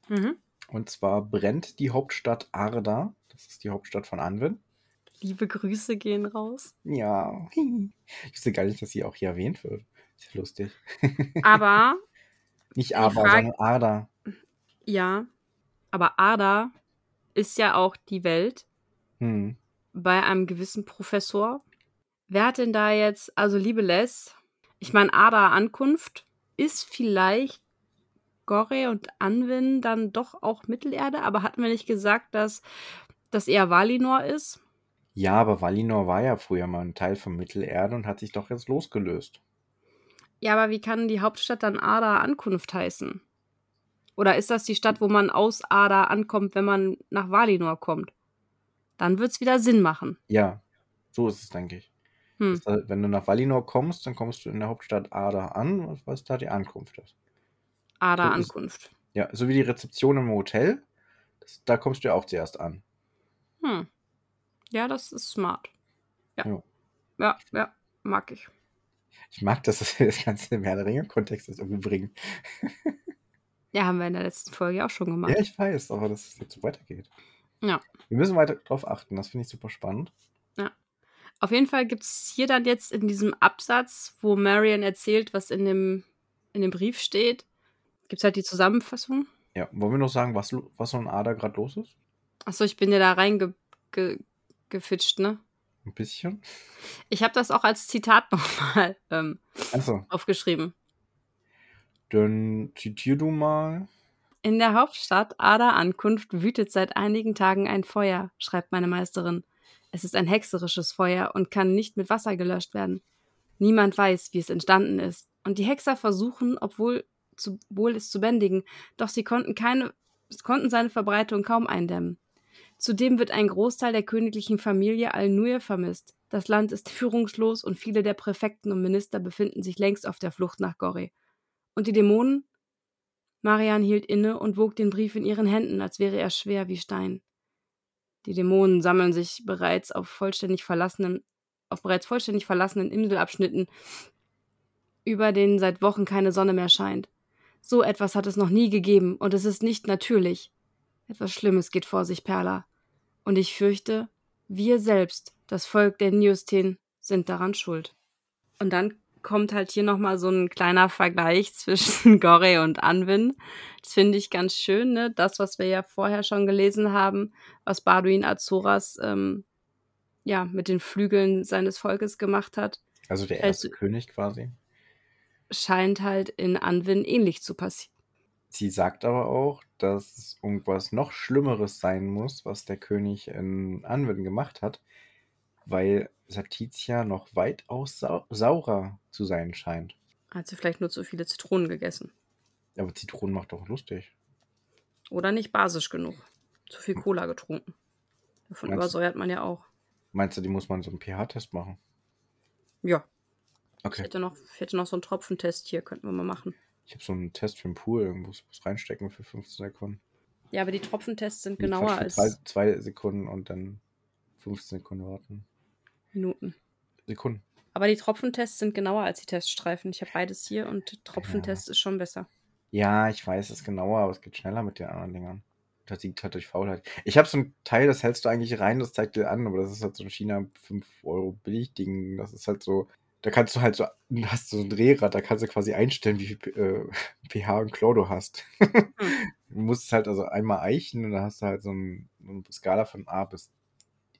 mhm. Und zwar brennt die Hauptstadt Arda. Das ist die Hauptstadt von Anwin. Liebe Grüße gehen raus. Ja. Ich wusste gar nicht, dass sie auch hier erwähnt wird. Ist ja lustig. Aber Nicht aber, Frage, sondern Arda. ja, aber Ada ist ja auch die Welt Hm. bei einem gewissen Professor. Wer hat denn da jetzt, also liebe Les, ich meine, Ada Ankunft ist vielleicht Gore und Anwin dann doch auch Mittelerde, aber hatten wir nicht gesagt, dass das eher Valinor ist? Ja, aber Valinor war ja früher mal ein Teil von Mittelerde und hat sich doch jetzt losgelöst. Ja, aber wie kann die Hauptstadt dann Ada Ankunft heißen? Oder ist das die Stadt, wo man aus Ada ankommt, wenn man nach Valinor kommt? Dann wird's wieder Sinn machen. Ja, so ist es, denke ich. Hm. Da, wenn du nach Valinor kommst, dann kommst du in der Hauptstadt Arda an, was da die Ankunft ist. Ada So ist, Ankunft. ja, so wie die Rezeption im Hotel, das, da kommst du ja auch zuerst an. Hm. Ja, das ist smart. Ja. Ja. Ja, ja, mag ich. Ich mag, dass wir das Ganze im Herr der Ringe-Kontext irgendwie bringen. Ja, haben wir in der letzten Folge auch schon gemacht. Ja, ich weiß, aber dass es jetzt so weitergeht. Ja. Wir müssen weiter drauf achten, das finde ich super spannend. Auf jeden Fall gibt es hier dann jetzt in diesem Absatz, wo Marion erzählt, was in dem, in dem Brief steht, gibt es halt die Zusammenfassung. Ja, wollen wir noch sagen, was, was so ein Ader gerade los ist? Achso, ich bin ja da reingefitscht, ge, ne? Ein bisschen. Ich habe das auch als Zitat nochmal ähm, Also, aufgeschrieben. dann zitier du mal. In der Hauptstadt Ada Ankunft wütet seit einigen Tagen ein Feuer, schreibt meine Meisterin. Es ist ein hexerisches Feuer und kann nicht mit Wasser gelöscht werden. Niemand weiß, wie es entstanden ist. Und die Hexer versuchen, obwohl zu, wohl es zu bändigen, doch sie konnten, keine, konnten seine Verbreitung kaum eindämmen. Zudem wird ein Großteil der königlichen Familie Al-Nur vermisst. Das Land ist führungslos und viele der Präfekten und Minister befinden sich längst auf der Flucht nach Gori. Und die Dämonen? Marian hielt inne und wog den Brief in ihren Händen, als wäre er schwer wie Stein. Die Dämonen sammeln sich bereits auf vollständig verlassenen, auf bereits vollständig verlassenen Inselabschnitten, über denen seit Wochen keine Sonne mehr scheint. So etwas hat es noch nie gegeben und es ist nicht natürlich. Etwas Schlimmes geht vor sich, Perla. Und ich fürchte, wir selbst, das Volk der Niustin, sind daran schuld. Und dann kommt halt hier nochmal so ein kleiner Vergleich zwischen Gore und Anwin. Das finde ich ganz schön, ne? Das, was wir ja vorher schon gelesen haben, was Baduin Azoras ähm, ja, mit den Flügeln seines Volkes gemacht hat, Also der Also- erste König quasi. scheint halt in Anwin ähnlich zu passieren. Sie sagt aber auch, dass es irgendwas noch Schlimmeres sein muss, was der König in Anwen gemacht hat, weil Satizia noch weitaus sau saurer zu sein scheint. Hat sie vielleicht nur zu viele Zitronen gegessen. Aber Zitronen macht doch lustig. Oder nicht basisch genug. Zu viel Cola getrunken. Davon Meinst übersäuert man ja auch. Meinst du, die muss man so einen pH-Test machen? Ja, ich Okay. hätte noch, ich hätte noch so einen Tropfentest hier, könnten wir mal machen. Ich habe so einen Test für den Pool, irgendwo reinstecken für 15 Sekunden. Ja, aber die Tropfentests sind genauer als zwei, zwei Sekunden und dann 15 Sekunden warten. Minuten. Sekunden. Aber die Tropfentests sind genauer als die Teststreifen. Ich habe beides hier und Tropfentest ist schon besser. Ja, ich weiß, es ist genauer, aber es geht schneller mit den anderen Dingern. Das liegt halt durch Faulheit. Ich habe so ein Teil, das hältst du eigentlich rein, das zeigt dir an, aber das ist halt so ein China 5 Euro Billigding. Das ist halt so, da kannst du halt so, du hast so ein Drehrad, da kannst du quasi einstellen, wie viel äh, pH und Chlor du hast. Du musst es halt also einmal eichen und dann hast du halt so, ein, so eine Skala von A bis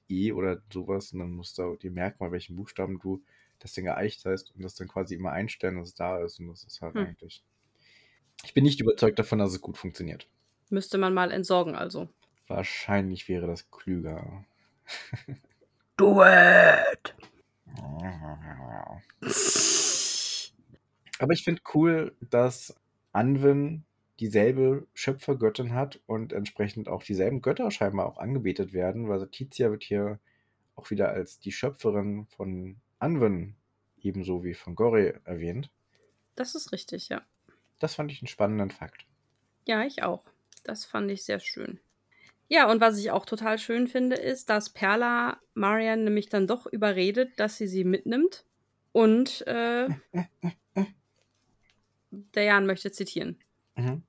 E oder sowas und dann musst du dir merken, bei welchen Buchstaben du das Ding geeicht hast und das dann quasi immer einstellen, dass es da ist und das ist halt Hm. eigentlich. Ich bin nicht überzeugt davon, dass es gut funktioniert. Müsste man mal entsorgen, also. Wahrscheinlich wäre das klüger. Do it! Aber ich finde cool, dass Anwin dieselbe Schöpfergöttin hat und entsprechend auch dieselben Götter scheinbar auch angebetet werden, weil Tizia wird hier auch wieder als die Schöpferin von Anwin ebenso wie von Gore erwähnt. Das ist richtig, ja. Das fand ich einen spannenden Fakt. Ja, ich auch. Das fand ich sehr schön. Ja, und was ich auch total schön finde, ist, dass Perla Marian nämlich dann doch überredet, dass sie sie mitnimmt. Und äh, der Jan möchte zitieren. Mhm.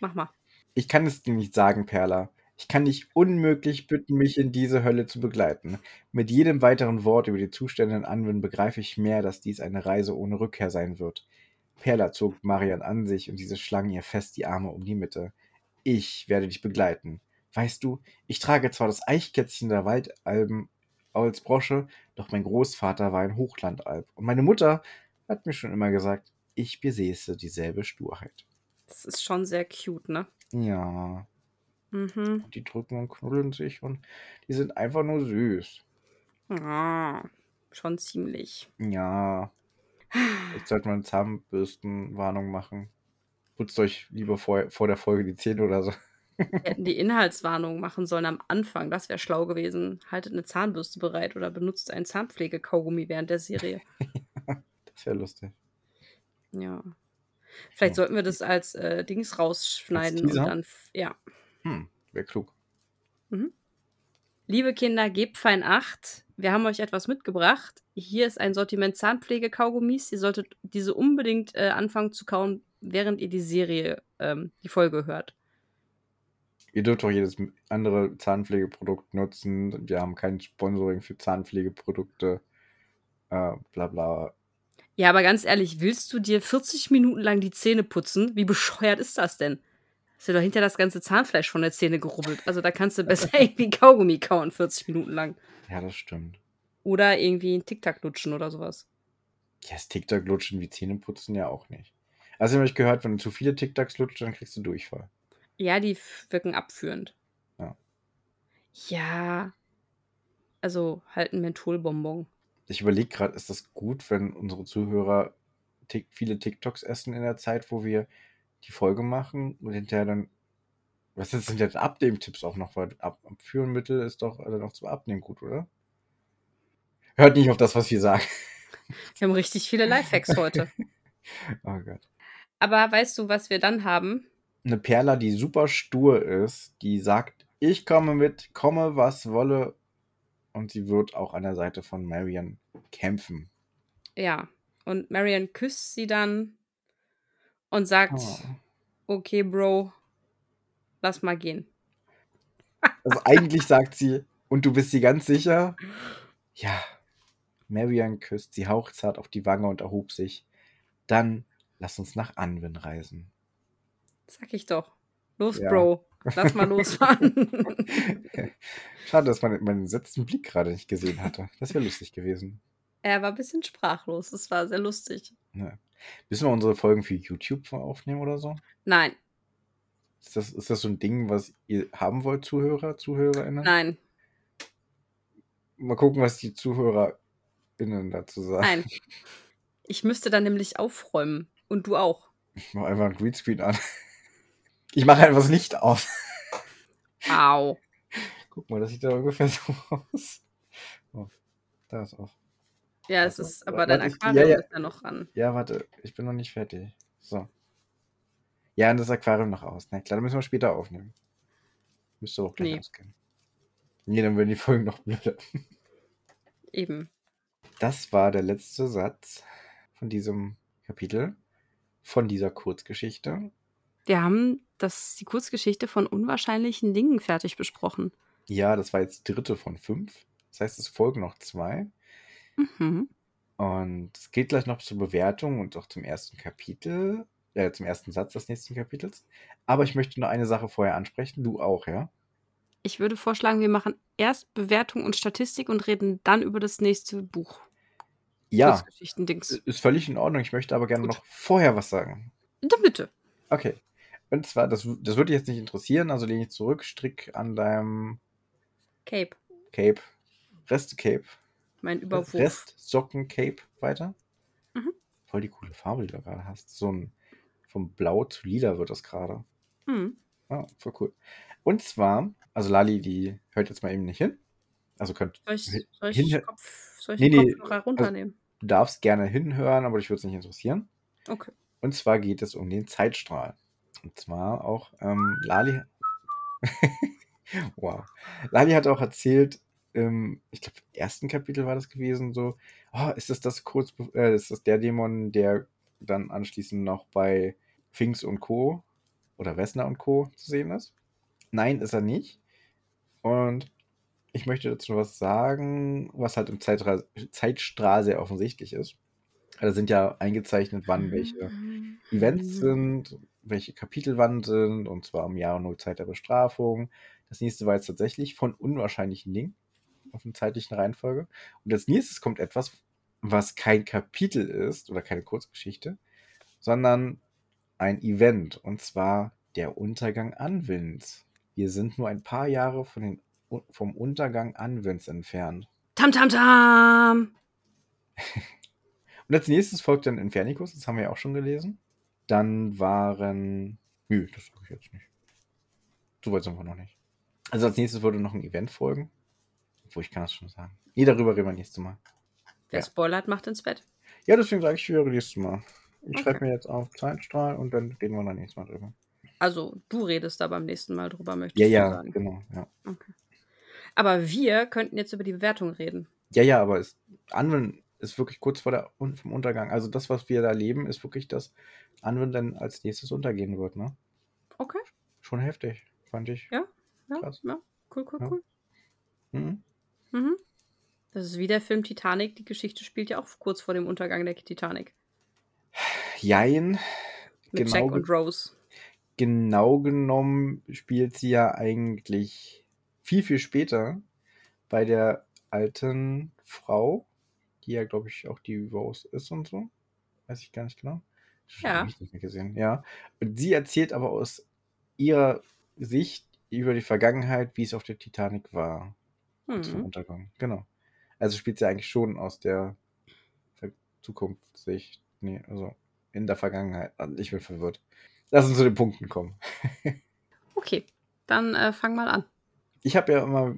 Mach mal. Ich kann es dir nicht sagen, Perla. Ich kann dich unmöglich bitten, mich in diese Hölle zu begleiten. Mit jedem weiteren Wort über die Zustände in Anwen begreife ich mehr, dass dies eine Reise ohne Rückkehr sein wird. Perla zog Marian an sich und diese schlangen ihr fest die Arme um die Mitte. Ich werde dich begleiten. Weißt du, ich trage zwar das Eichkätzchen der Waldalben als Brosche, doch mein Großvater war ein Hochlandalb. Und meine Mutter hat mir schon immer gesagt, ich besäße dieselbe Sturheit. Das ist schon sehr cute, ne? Ja, Mhm. die drücken und knuddeln sich und die sind einfach nur süß. Ah, schon ziemlich. Ja. Jetzt sollte man Zahnbürstenwarnung machen. Putzt euch lieber vor, vor der Folge die Zähne oder so. Wir hätten die Inhaltswarnung machen sollen am Anfang. Das wäre schlau gewesen. Haltet eine Zahnbürste bereit oder benutzt ein Zahnpflegekaugummi während der Serie. Das wäre lustig. Ja. Vielleicht sollten wir das als äh, Dings rausschneiden und dann. Ja. Hm, wäre klug. Mhm. Liebe Kinder, gebt fein Acht. Wir haben euch etwas mitgebracht. Hier ist ein Sortiment Zahnpflege-Kaugummis. Ihr solltet diese unbedingt äh, anfangen zu kauen, während ihr die Serie, ähm, die Folge hört. Ihr dürft auch jedes andere Zahnpflegeprodukt nutzen. Wir haben kein Sponsoring für Zahnpflegeprodukte. Äh, bla bla. Ja, aber ganz ehrlich, willst du dir 40 Minuten lang die Zähne putzen? Wie bescheuert ist das denn? Hast du doch hinter das ganze Zahnfleisch von der Zähne gerubbelt. Also da kannst du besser irgendwie Kaugummi kauen, 40 Minuten lang. Ja, das stimmt. Oder irgendwie ein Tic-Tac lutschen oder sowas. Ja, das Tic-Tac lutschen wie Zähne putzen ja auch nicht. Also habe ich gehört, wenn du zu viele Tic-Tacs lutscht, dann kriegst du Durchfall. Ja, die wirken abführend. Ja. Ja. Also halt ein Mentholbonbon. Ich überlege gerade, ist das gut, wenn unsere Zuhörer viele TikToks essen in der Zeit, wo wir die Folge machen und hinterher dann. Was sind jetzt Abnehmtipps auch noch? Weil Ab Abführenmittel ist doch also noch zum Abnehmen gut, oder? Hört nicht auf das, was wir sagen. Wir haben richtig viele Lifehacks heute. oh Gott. Aber weißt du, was wir dann haben? Eine Perla, die super stur ist, die sagt, ich komme mit, komme was wolle. Und sie wird auch an der Seite von Marion kämpfen. Ja. Und Marion küsst sie dann und sagt, oh. okay, Bro, lass mal gehen. Also eigentlich sagt sie, und du bist sie ganz sicher? Ja. Marian küsst sie hauchzart auf die Wange und erhob sich. Dann lass uns nach Anwin reisen. Sag ich doch. Los, ja. Bro. Lass mal losfahren. Schade, dass man meinen letzten Blick gerade nicht gesehen hatte. Das wäre lustig gewesen. Er war ein bisschen sprachlos. Das war sehr lustig. Ja. Müssen wir unsere Folgen für YouTube aufnehmen oder so? Nein. Ist das, ist das so ein Ding, was ihr haben wollt, Zuhörer, ZuhörerInnen? Nein. Mal gucken, was die ZuhörerInnen dazu sagen. Nein. Ich müsste dann nämlich aufräumen. Und du auch. Ich mache einfach ein Greenscreen an. Ich mache einfach das Licht aus. Au. Guck mal, das sieht da ungefähr so aus. Oh, da ist auch. Ja, es ist, aber dein Aquarium ja, ja. ist ja noch an. Ja, warte, ich bin noch nicht fertig. So. Ja, und das Aquarium noch aus. Na klar, dann müssen wir später aufnehmen. Müsste auch gleich nee. ausgehen. Nee, dann werden die Folgen noch blöder. Eben. Das war der letzte Satz von diesem Kapitel, von dieser Kurzgeschichte. Wir haben das, die Kurzgeschichte von unwahrscheinlichen Dingen fertig besprochen. Ja, das war jetzt die dritte von fünf. Das heißt, es folgen noch zwei. Mhm. Und es geht gleich noch zur Bewertung und auch zum ersten Kapitel, äh, zum ersten Satz des nächsten Kapitels. Aber ich möchte noch eine Sache vorher ansprechen. Du auch, ja? Ich würde vorschlagen, wir machen erst Bewertung und Statistik und reden dann über das nächste Buch. Ja, ist völlig in Ordnung. Ich möchte aber gerne Gut. noch vorher was sagen. Dann bitte. Okay. Und zwar, das, das würde dich jetzt nicht interessieren, also lehne ich zurück, strick an deinem Cape. Cape. Reste Cape. Mein Überwurf. Rest-Socken-Cape weiter. Mhm. Voll die coole Farbe, die du gerade hast. So ein vom Blau zu Lila wird das gerade. Mhm. Ah, voll cool. Und zwar, also Lali, die hört jetzt mal eben nicht hin. Also könnt soll ich, soll ich, Kopf, soll ich nee, nee, runternehmen? Also, du darfst gerne hinhören, aber dich würde es nicht interessieren. Okay. Und zwar geht es um den Zeitstrahl. Und zwar auch ähm, Lali. wow. Lali hat auch erzählt, im, ich glaube, im ersten Kapitel war das gewesen, so, oh, ist das das kurz, äh, ist das der Dämon, der dann anschließend noch bei Finks und Co. oder Wessner und Co. zu sehen ist? Nein, ist er nicht. Und ich möchte dazu was sagen, was halt im Zeitra Zeitstrahl sehr offensichtlich ist. Da sind ja eingezeichnet, wann welche Events sind, welche Kapitel wann sind, und zwar im Jahre Null Zeit der Bestrafung. Das nächste war jetzt tatsächlich von unwahrscheinlichen Dingen auf einer zeitlichen Reihenfolge. Und als nächstes kommt etwas, was kein Kapitel ist oder keine Kurzgeschichte, sondern ein Event und zwar der Untergang Anwins. Wir sind nur ein paar Jahre von den, vom Untergang Anwins entfernt. Tam tam tam! und als nächstes folgt dann Infernicus, das haben wir ja auch schon gelesen. Dann waren. Nö, das sage ich jetzt nicht. So weit sind wir noch nicht. Also als nächstes würde noch ein Event folgen. Obwohl, ich kann das schon sagen. Nee, darüber reden wir nächstes Mal. Wer ja. spoilert, macht ins Bett. Ja, deswegen sage ich, ich höre nächstes Mal. Ich okay. schreibe mir jetzt auf Zeitstrahl und dann reden wir dann nächstes Mal drüber. Also, du redest da beim nächsten Mal drüber, möchte ja, ich ja, sagen. Ja, genau, ja. Okay. Aber wir könnten jetzt über die Bewertung reden. Ja, ja, aber es, Anwen ist wirklich kurz vor der, vom Untergang. Also das, was wir da leben, ist wirklich, dass Anwen dann als nächstes untergehen wird, ne? Okay. Schon heftig, fand ich. Ja, ja, Krass. ja. Cool, cool, Ja. cool. Mhm. Mhm. Das ist wie der Film Titanic. Die Geschichte spielt ja auch kurz vor dem Untergang der Titanic. Jein. Mit Genau, Jack und Rose. genau genommen spielt sie ja eigentlich viel, viel später bei der alten Frau, die ja, glaube ich, auch die Rose ist und so. Weiß ich gar nicht genau. Ja. ewig nicht mehr gesehen. Ja. Und sie erzählt aber aus ihrer Sicht über die Vergangenheit, wie es auf der Titanic war. Mhm. Untergang. Genau. Also spielt sie eigentlich schon aus der Zukunftssicht. Nee, also in der Vergangenheit. Also Ich bin verwirrt. Lass uns zu den Punkten kommen. Okay, dann äh, fang mal an. Ich habe ja immer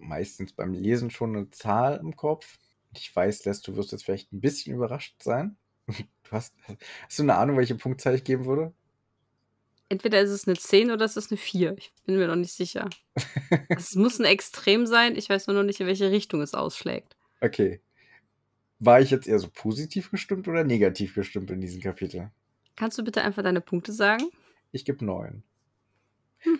meistens beim Lesen schon eine Zahl im Kopf. Ich weiß, Les, du wirst jetzt vielleicht ein bisschen überrascht sein. Du hast, hast du eine Ahnung, welche Punktzahl ich geben würde? Entweder ist es eine 10 oder es ist eine 4. Ich bin mir noch nicht sicher. es muss ein Extrem sein. Ich weiß nur noch nicht, in welche Richtung es ausschlägt. Okay. War ich jetzt eher so positiv gestimmt oder negativ gestimmt in diesem Kapitel? Kannst du bitte einfach deine Punkte sagen? Ich gebe neun.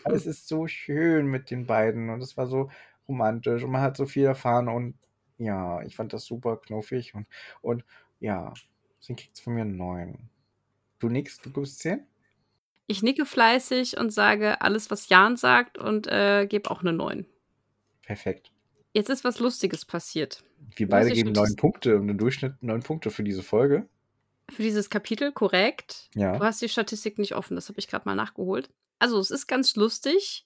Weil es ist so schön mit den beiden und es war so romantisch und man hat so viel erfahren und ja, ich fand das super knuffig und, und ja, deswegen kriegt es von mir einen neun. Du nix, du gibst zehn? Ich nicke fleißig und sage alles, was Jan sagt und äh, gebe auch eine 9. Perfekt. Jetzt ist was Lustiges passiert. Wir beide geben neun Punkte und im Durchschnitt neun Punkte für diese Folge. Für dieses Kapitel, korrekt. Ja. Du hast die Statistik nicht offen, das habe ich gerade mal nachgeholt. Also, es ist ganz lustig,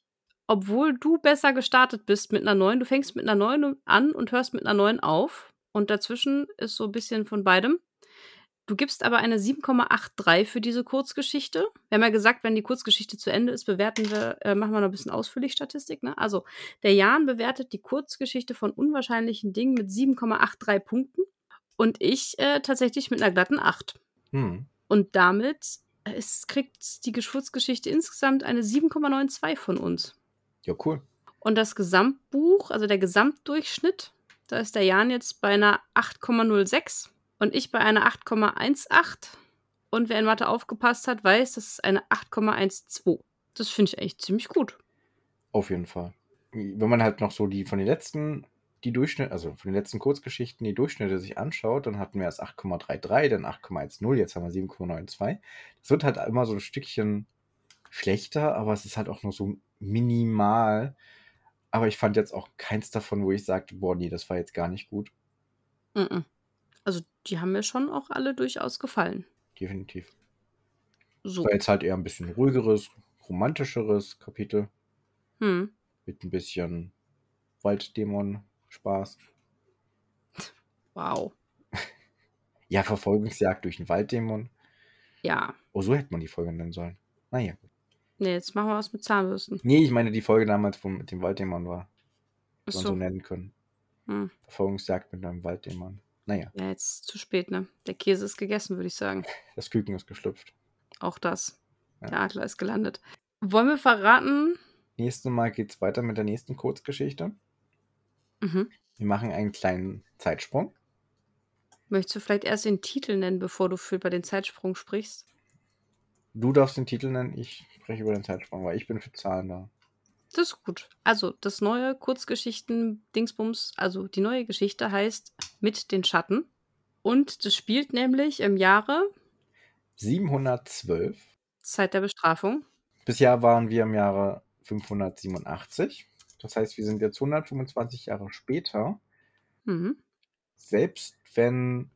obwohl du besser gestartet bist mit einer 9. Du fängst mit einer 9 an und hörst mit einer 9 auf. Und dazwischen ist so ein bisschen von beidem. Du gibst aber eine 7,83 für diese Kurzgeschichte. Wir haben ja gesagt, wenn die Kurzgeschichte zu Ende ist, bewerten wir, äh, machen wir noch ein bisschen ausführlich Statistik. Ne? Also, der Jan bewertet die Kurzgeschichte von unwahrscheinlichen Dingen mit 7,83 Punkten und ich äh, tatsächlich mit einer glatten 8. Hm. Und damit äh, ist, kriegt die Kurzgeschichte insgesamt eine 7,92 von uns. Ja, cool. Und das Gesamtbuch, also der Gesamtdurchschnitt, da ist der Jan jetzt bei einer 8,06 und ich bei einer 8,18. Und wer in Mathe aufgepasst hat, weiß, das ist eine 8,12. Das finde ich eigentlich ziemlich gut. Auf jeden Fall. Wenn man halt noch so die von den letzten, die Durchschnitte, also von den letzten Kurzgeschichten die Durchschnitte sich anschaut, dann hatten wir erst 8,33, dann 8,10, jetzt haben wir 7,92. Das wird halt immer so ein Stückchen schlechter, aber es ist halt auch nur so minimal. Aber ich fand jetzt auch keins davon, wo ich sagte, boah, nee, das war jetzt gar nicht gut. Also die haben mir schon auch alle durchaus gefallen. Definitiv. So. War jetzt halt eher ein bisschen ruhigeres, romantischeres Kapitel Hm. mit ein bisschen Walddämon-Spaß. Wow. Ja, Verfolgungsjagd durch einen Walddämon. Ja. Oh, so hätte man die Folge nennen sollen. Naja. Nee, jetzt machen wir was mit Zahnbürsten. Nee, ich meine die Folge damals, wo mit dem Walddämon war. Die man so nennen können. Hm. Verfolgungsjagd mit einem Walddämon. Naja, Ja, jetzt zu spät, ne? Der Käse ist gegessen, würde ich sagen. das Küken ist geschlüpft. Auch das. Ja. Der Adler ist gelandet. Wollen wir verraten? Nächstes Mal geht's weiter mit der nächsten Kurzgeschichte. Mhm. Wir machen einen kleinen Zeitsprung. Möchtest du vielleicht erst den Titel nennen, bevor du für über den Zeitsprung sprichst? Du darfst den Titel nennen, ich spreche über den Zeitsprung, weil ich bin für Zahlen da. Das ist gut. Also, das neue Kurzgeschichten-Dingsbums, also die neue Geschichte heißt Mit den Schatten. Und das spielt nämlich im Jahre 712. Zeit der Bestrafung. Bisher waren wir im Jahre 587. Das heißt, wir sind jetzt 125 Jahre später. Mhm. Selbst wenn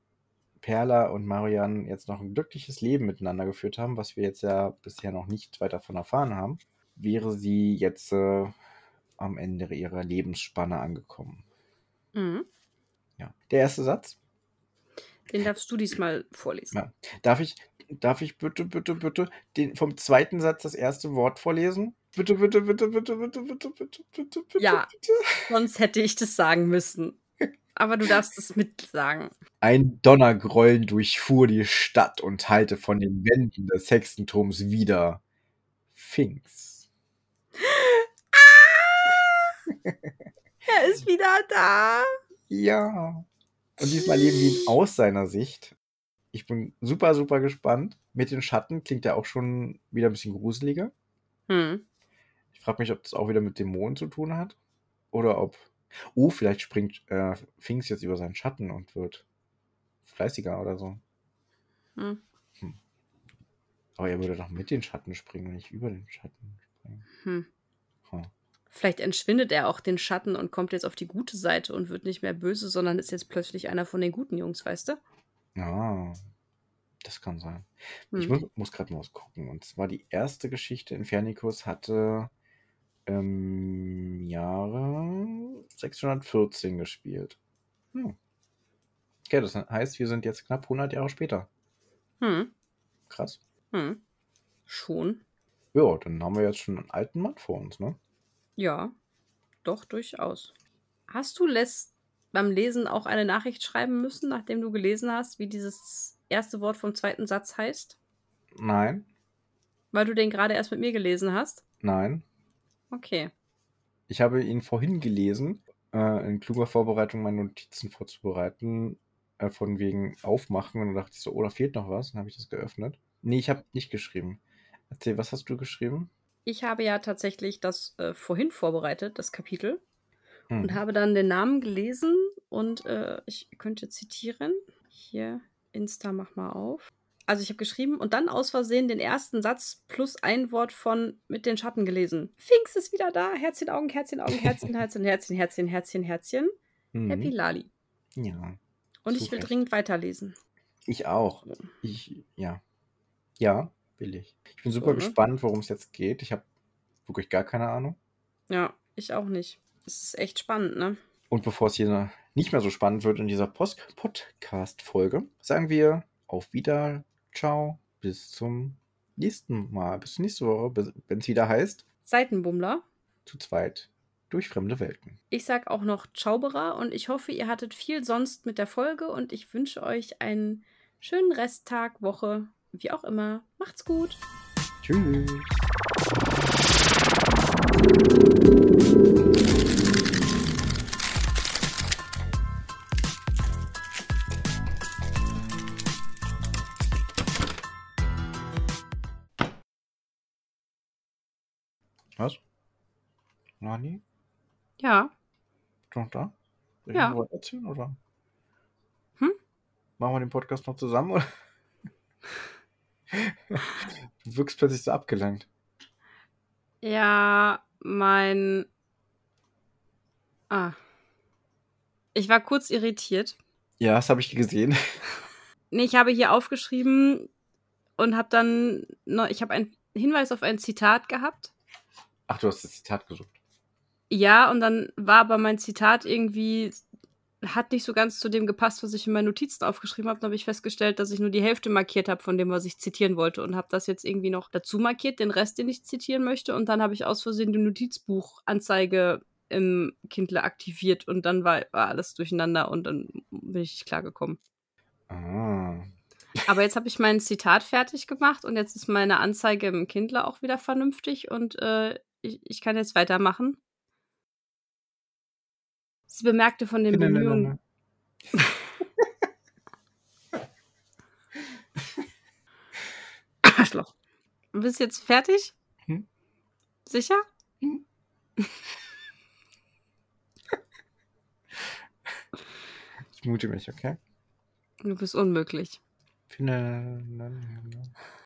Perla und Marianne jetzt noch ein glückliches Leben miteinander geführt haben, was wir jetzt ja bisher noch nicht weiter davon erfahren haben, wäre sie jetzt äh, am Ende ihrer Lebensspanne angekommen. Mhm. Ja. Der erste Satz. Den darfst du diesmal vorlesen. Ja. Darf ich, darf ich bitte, bitte, bitte den, vom zweiten Satz das erste Wort vorlesen? Bitte, bitte, bitte, bitte, bitte, bitte, bitte, bitte, bitte. Ja. bitte. Sonst hätte ich das sagen müssen. Aber du darfst es mitsagen. Ein Donnergrollen durchfuhr die Stadt und hallte von den Wänden des Hexenturms wieder. Finks. Er ist wieder da. Ja. Und diesmal leben wir ihn aus seiner Sicht. Ich bin super, super gespannt. Mit den Schatten klingt er auch schon wieder ein bisschen gruseliger. Hm. Ich frage mich, ob das auch wieder mit Dämonen zu tun hat. Oder ob. Oh, vielleicht springt äh, Finks jetzt über seinen Schatten und wird fleißiger oder so. Hm. Aber er würde doch mit den Schatten springen, nicht über den Schatten springen. Hm. Hm. Vielleicht entschwindet er auch den Schatten und kommt jetzt auf die gute Seite und wird nicht mehr böse, sondern ist jetzt plötzlich einer von den guten Jungs, weißt du? Ja, das kann sein. Ich Hm. muss, muss gerade mal was gucken. Und zwar die erste Geschichte in Fernicus hatte im Jahre 614 gespielt. Hm. Okay, das heißt, wir sind jetzt knapp 100 Jahre später. Hm. Krass. Hm. Schon. Ja, dann haben wir jetzt schon einen alten Mann vor uns, ne? Ja. Doch, durchaus. Hast du Les beim Lesen auch eine Nachricht schreiben müssen, nachdem du gelesen hast, wie dieses erste Wort vom zweiten Satz heißt? Nein, Weil du den gerade erst mit mir gelesen hast? nein. Okay. Ich habe ihn vorhin gelesen, äh, in kluger Vorbereitung meine Notizen vorzubereiten, äh, von wegen Aufmachen. Und dann dachte ich so, oh, da fehlt noch was. Dann habe ich das geöffnet. Nee, ich habe nicht geschrieben. Erzähl, was hast du geschrieben? Ich habe ja tatsächlich das äh, vorhin vorbereitet, das Kapitel, Hm. und habe dann den Namen gelesen und äh, ich könnte zitieren. Hier, Insta, mach mal auf. Also ich habe geschrieben und dann aus Versehen den ersten Satz plus ein Wort von mit den Schatten gelesen. Finks ist wieder da. Herzchen, Augen, Herzchen, Augen, Herzchen, Herzchen, Herzchen, Herzchen, Herzchen, Herzchen. Mhm. Happy Lali. Ja, Und ich will Super. dringend weiterlesen. ich auch. Ich, ja. Ja, will ich. Ich bin super So, ne? gespannt, worum es jetzt geht. Ich habe wirklich gar keine Ahnung. Ja, ich auch nicht. Es ist echt spannend, ne? Und bevor es hier nicht mehr so spannend wird in dieser Podcast-Folge, sagen wir auf Wieder, ciao, bis zum nächsten Mal, bis nächste Woche, wenn es wieder heißt, Seitenbummler. zu zweit durch fremde Welten. Ich sag auch noch Zauberer und ich hoffe, ihr hattet viel sonst mit der Folge und ich wünsche euch einen schönen Resttag, Woche, wie auch immer. Macht's gut. Tschüss. Was? Nani? Ja. Du noch da? Soll ich Ja. noch erzählen, oder? Hm? Machen wir den Podcast noch zusammen, oder? du wirkst plötzlich so abgelenkt. Ja, mein. Ah. Ich war kurz irritiert. Ja, das habe ich gesehen. Nee, ich habe hier aufgeschrieben und habe dann. noch- Ich habe einen Hinweis auf ein Zitat gehabt. Ach, du hast das Zitat gesucht. Ja, und dann war aber mein Zitat irgendwie, hat nicht so ganz zu dem gepasst, was ich in meinen Notizen aufgeschrieben habe. Dann habe ich festgestellt, dass ich nur die Hälfte markiert habe von dem, was ich zitieren wollte und habe das jetzt irgendwie noch dazu markiert, den Rest, den ich zitieren möchte. Und dann habe ich aus Versehen die Notizbuchanzeige im Kindle aktiviert und dann war, war alles durcheinander und dann bin ich nicht klargekommen. Ah. Aber jetzt habe ich mein Zitat fertig gemacht und jetzt ist meine Anzeige im Kindle auch wieder vernünftig und äh, ich, ich kann jetzt weitermachen. Sie bemerkte von den Bemühungen. Arschloch. Bist jetzt fertig? Hm? Sicher? Ich mute mich, okay? Du bist unmöglich. Finde.